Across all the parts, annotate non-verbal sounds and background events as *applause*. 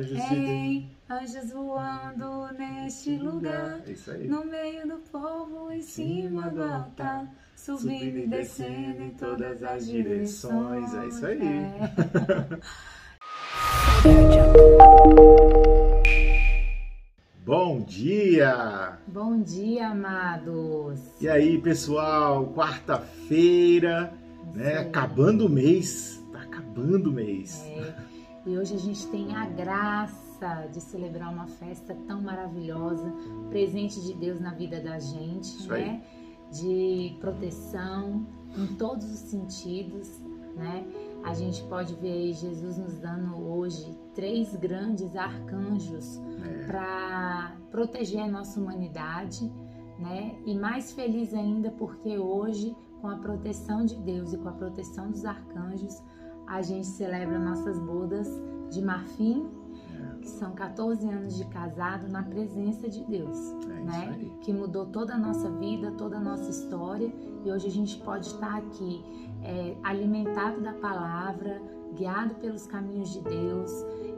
Anjos Ei, anjos voando neste lugar, É no meio do povo, em cima do altar, subindo e descendo em todas as direções. É isso aí. É. *laughs* Bom dia! Bom dia, amados. E aí, pessoal? Quarta-feira, né? Acabando o mês. Tá acabando o mês. É, e hoje a gente tem a graça de celebrar uma festa tão maravilhosa, presente de Deus na vida da gente, Isso aí. né? De proteção em todos os sentidos, né? A gente pode ver aí Jesus nos dando hoje três grandes arcanjos É. para proteger a nossa humanidade, né? E mais feliz ainda porque hoje, com a proteção de Deus e com a proteção dos arcanjos, a gente celebra nossas bodas de marfim, que são 14 anos de casado na presença de Deus, É né? Que mudou toda a nossa vida, toda a nossa história, e hoje a gente pode estar aqui é, alimentado da palavra, guiado pelos caminhos de Deus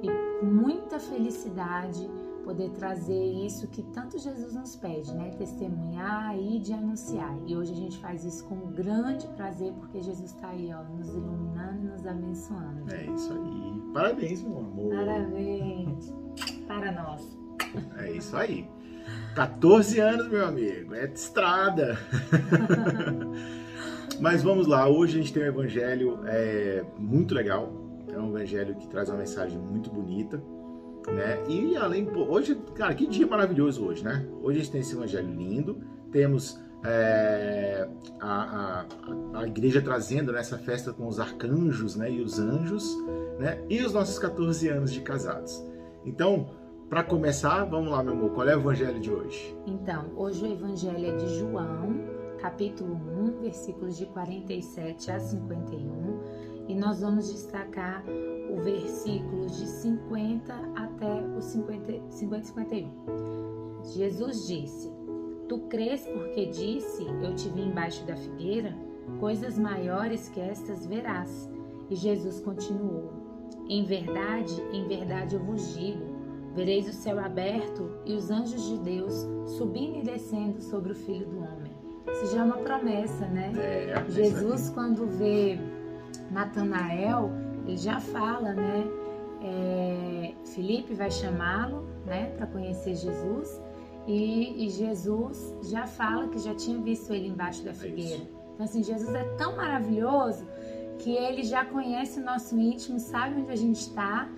e com muita felicidade poder trazer isso que tanto Jesus nos pede, né? Testemunhar e de anunciar. E hoje a gente faz isso com grande prazer porque Jesus está aí, ó, nos iluminando nos abençoando. É isso aí. Parabéns, meu amor. Parabéns para nós. É isso aí. 14 anos, meu amigo. É de estrada. *laughs* Mas vamos lá. Hoje a gente tem um evangelho é, muito legal. É um evangelho que traz uma mensagem muito bonita. Né? E além, hoje, cara, que dia maravilhoso hoje, né? Hoje a gente tem esse evangelho lindo. Temos é, a, a, a igreja trazendo nessa festa com os arcanjos né, e os anjos, né? E os nossos 14 anos de casados. Então, para começar, vamos lá, meu amor, qual é o evangelho de hoje? Então, hoje o evangelho é de João, capítulo 1, versículos de 47 a 51, e nós vamos destacar o versículo de 50 até o 50, 50 e 51. Jesus disse: Tu crês porque disse, eu te vi embaixo da figueira? Coisas maiores que estas verás. E Jesus continuou: Em verdade, em verdade eu vos digo, vereis o céu aberto e os anjos de Deus subindo e descendo sobre o Filho do Homem. Isso já é uma promessa, né? É, Jesus, quando vê Natanael, ele já fala, né? É, Felipe vai chamá-lo, né, para conhecer Jesus, e, e Jesus já fala que já tinha visto ele embaixo da figueira. Então, assim, Jesus é tão maravilhoso que ele já conhece o nosso íntimo, sabe onde a gente está,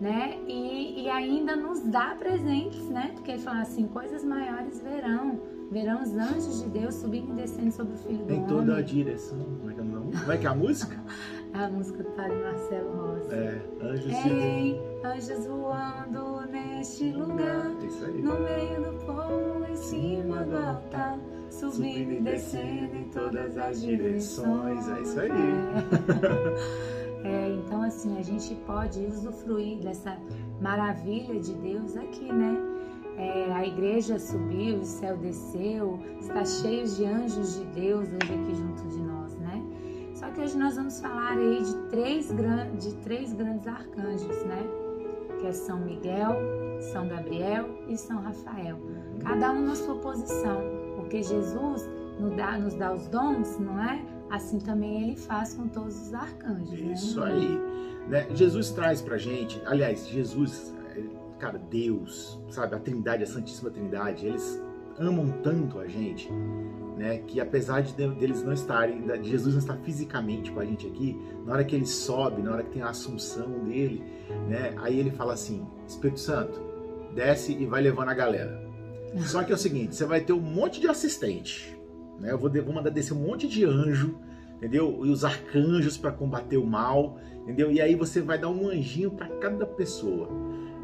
né? E, e ainda nos dá presentes, né? Porque ele fala assim: coisas maiores verão, verão os anjos de Deus subindo e descendo sobre o filho do Em homem. toda a direção. Como é que é, o nome? Como é, que é a música? *laughs* A música do Padre Marcelo Rossi. É, Anjos de Ei, anjos voando neste lugar, É isso aí. no meio do povo, em cima do altar, subindo e descendo em todas as direções. É isso aí. É. É, então assim, a gente pode usufruir dessa maravilha de Deus aqui, né? É, a igreja subiu, o céu desceu, está cheio de anjos de Deus hoje aqui junto de nós, que hoje nós vamos falar aí de três, gran- de três grandes arcanjos, né? Que é São Miguel, São Gabriel e São Rafael. Cada um na sua posição, porque Jesus nos dá, nos dá os dons, não é? Assim também ele faz com todos os arcanjos. né? Isso aí. Né? Jesus traz pra gente, aliás, Jesus, é, cara, Deus, sabe, a Trindade, a Santíssima Trindade, eles amam tanto a gente, né, que apesar de de- deles não estarem, de Jesus não estar fisicamente com a gente aqui, na hora que ele sobe, na hora que tem a assunção dele, né, aí ele fala assim, Espírito Santo, desce e vai levando a galera. *laughs* Só que é o seguinte, você vai ter um monte de assistente, né, eu vou, vou mandar descer um monte de anjo, entendeu? E os arcanjos para combater o mal, entendeu? E aí você vai dar um anjinho para cada pessoa,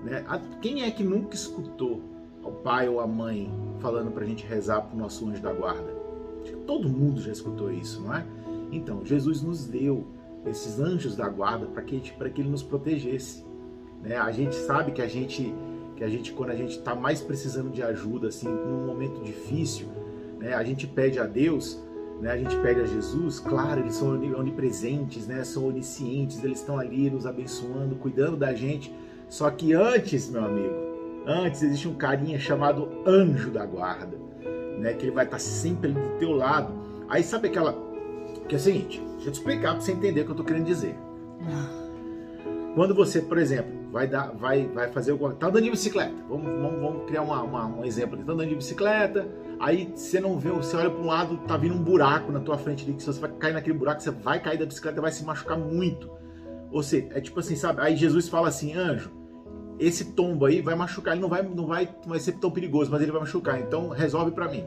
né? Quem é que nunca escutou o pai ou a mãe falando para a gente rezar pro nosso anjo da guarda? Todo mundo já escutou isso, não é? Então, Jesus nos deu esses anjos da guarda para que, para que ele nos protegesse, né? A gente sabe que a gente que a gente quando a gente está mais precisando de ajuda assim, num momento difícil, né? A gente pede a Deus né? A gente pede a Jesus, claro, eles são oni- onipresentes, né? são oniscientes, eles estão ali nos abençoando, cuidando da gente, Só que antes, meu amigo, antes existe um carinha chamado anjo da guarda, né? Que ele vai estar sempre do teu lado. Aí sabe aquela. Que é o seguinte, deixa eu te explicar para você entender o que eu tô querendo dizer. Quando você, por exemplo, vai dar, vai, vai fazer alguma. Tá andando de bicicleta. Vamos, vamos, vamos criar uma, uma, um exemplo aqui. Tá andando de bicicleta, aí você não vê, você olha para um lado, tá vindo um buraco na tua frente ali, que se você vai cair naquele buraco, você vai cair da bicicleta, vai se machucar muito. Ou seja, é tipo assim, sabe? Aí Jesus fala assim, anjo, esse tombo aí vai machucar, ele não vai, não vai, não vai ser tão perigoso, mas ele vai machucar. Então resolve para mim.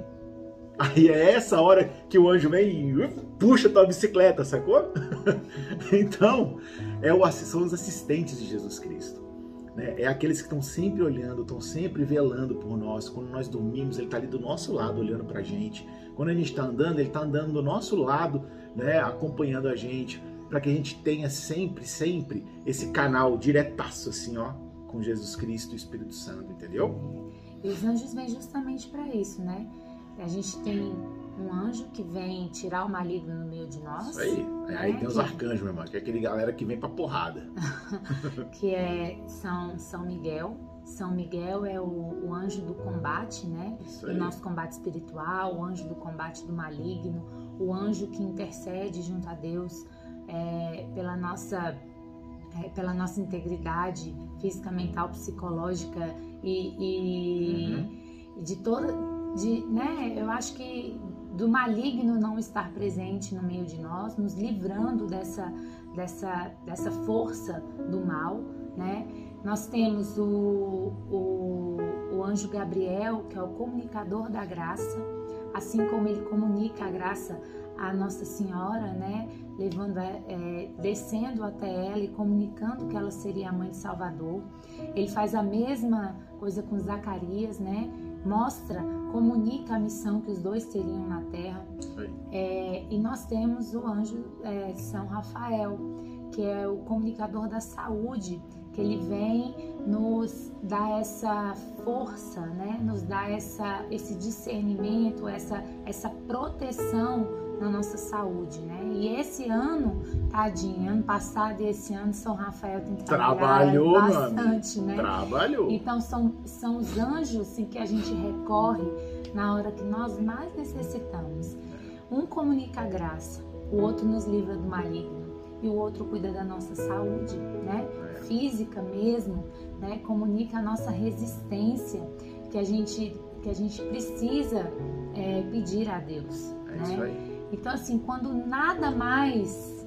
Aí é essa hora que o anjo vem e puxa tua bicicleta, sacou? *laughs* então, é o, são os assistentes de Jesus Cristo. Né? É aqueles que estão sempre olhando, estão sempre velando por nós. Quando nós dormimos, ele está ali do nosso lado olhando para a gente. Quando a gente está andando, ele está andando do nosso lado, né? acompanhando a gente, para que a gente tenha sempre, sempre esse canal diretaço, assim, ó, com Jesus Cristo e o Espírito Santo, entendeu? E os anjos vêm justamente para isso, né? A gente tem um anjo que vem tirar o maligno no meio de nós. Isso aí. Né? Aí tem os arcanjos, meu irmão, que é aquele galera que vem pra porrada. *laughs* que é São, São Miguel. São Miguel é o, o anjo do combate, né? Isso do nosso combate espiritual, o anjo do combate do maligno, o anjo que intercede junto a Deus é, pela nossa é, pela nossa integridade física, mental, psicológica e, e, uhum. de toda de, né, eu acho que do maligno não estar presente no meio de nós, nos livrando dessa, dessa, dessa força do mal, né? Nós temos o, o, o anjo Gabriel, que é o comunicador da graça, assim como ele comunica a graça à Nossa Senhora, né? Levando, é, descendo até ela e comunicando que ela seria a mãe de Salvador. Ele faz a mesma coisa com Zacarias, né? mostra, comunica a missão que os dois teriam na Terra. É, e nós temos o anjo é, São Rafael, que é o comunicador da saúde, que ele vem nos dar essa força, né? nos dar essa, esse discernimento, essa, essa proteção na nossa saúde, né? E esse ano, tadinho, ano passado e esse ano São Rafael tem trabalhado bastante, né? Trabalhou. Então são, são os anjos assim, que a gente recorre na hora que nós mais necessitamos. Um comunica a graça, o outro nos livra do maligno e o outro cuida da nossa saúde, né? Física mesmo, né? Comunica a nossa resistência que a gente que a gente precisa é, pedir a Deus, é né? Isso aí. Então, assim, quando nada mais,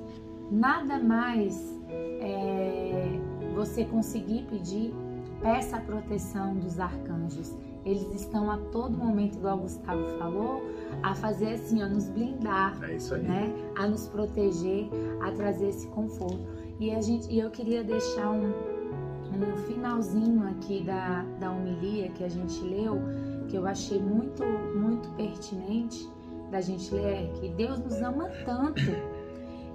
nada mais é, você conseguir pedir, peça a proteção dos arcanjos. Eles estão a todo momento, igual o Gustavo falou, a fazer assim, a nos blindar, é né? A nos proteger, a trazer esse conforto. E a gente, e eu queria deixar um, um finalzinho aqui da, da homilia que a gente leu, que eu achei muito, muito pertinente da gente ler é que Deus nos ama tanto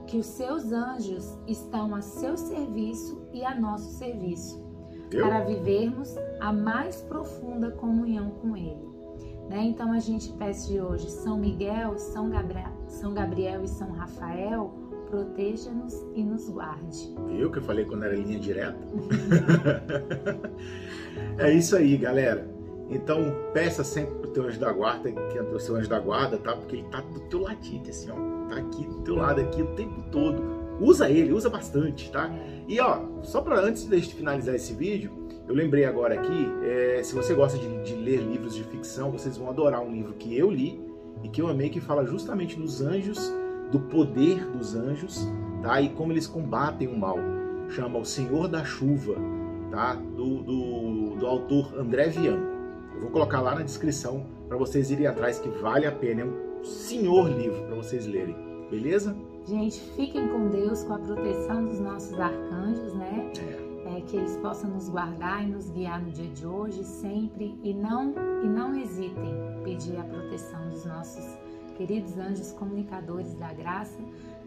que os seus anjos estão a seu serviço e a nosso serviço Eu? para vivermos a mais profunda comunhão com Ele. Né? Então a gente pede hoje São Miguel, São Gabriel, São Gabriel e São Rafael proteja-nos e nos guarde. Eu que falei quando era linha direta. *laughs* é isso aí, galera. Então peça sempre pro teu anjo da guarda, que é o seu anjo da guarda, tá? Porque ele tá do teu ladinho, assim, ó. Tá aqui do teu lado aqui o tempo todo. Usa ele, usa bastante, tá? E ó, só para antes de finalizar esse vídeo, eu lembrei agora aqui, é, se você gosta de, de ler livros de ficção, vocês vão adorar um livro que eu li e que eu amei, que fala justamente dos anjos, do poder dos anjos, tá? E como eles combatem o mal. Chama O Senhor da Chuva, tá? Do, do, do autor André Vian. Eu vou colocar lá na descrição para vocês irem atrás, que vale a pena. É um senhor livro para vocês lerem, beleza? Gente, fiquem com Deus, com a proteção dos nossos arcanjos, né? É. é. que eles possam nos guardar e nos guiar no dia de hoje, sempre. E não, e não hesitem pedir a proteção dos nossos queridos anjos comunicadores da graça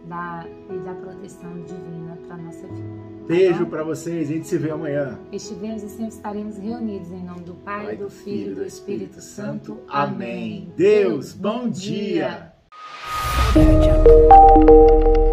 da, e da proteção divina para nossa vida. Beijo para vocês, a gente se vê amanhã. Estivemos e sempre estaremos reunidos em nome do Pai, Pai do Filho e do Espírito, Espírito Santo. Amém. Deus, bom dia. dia.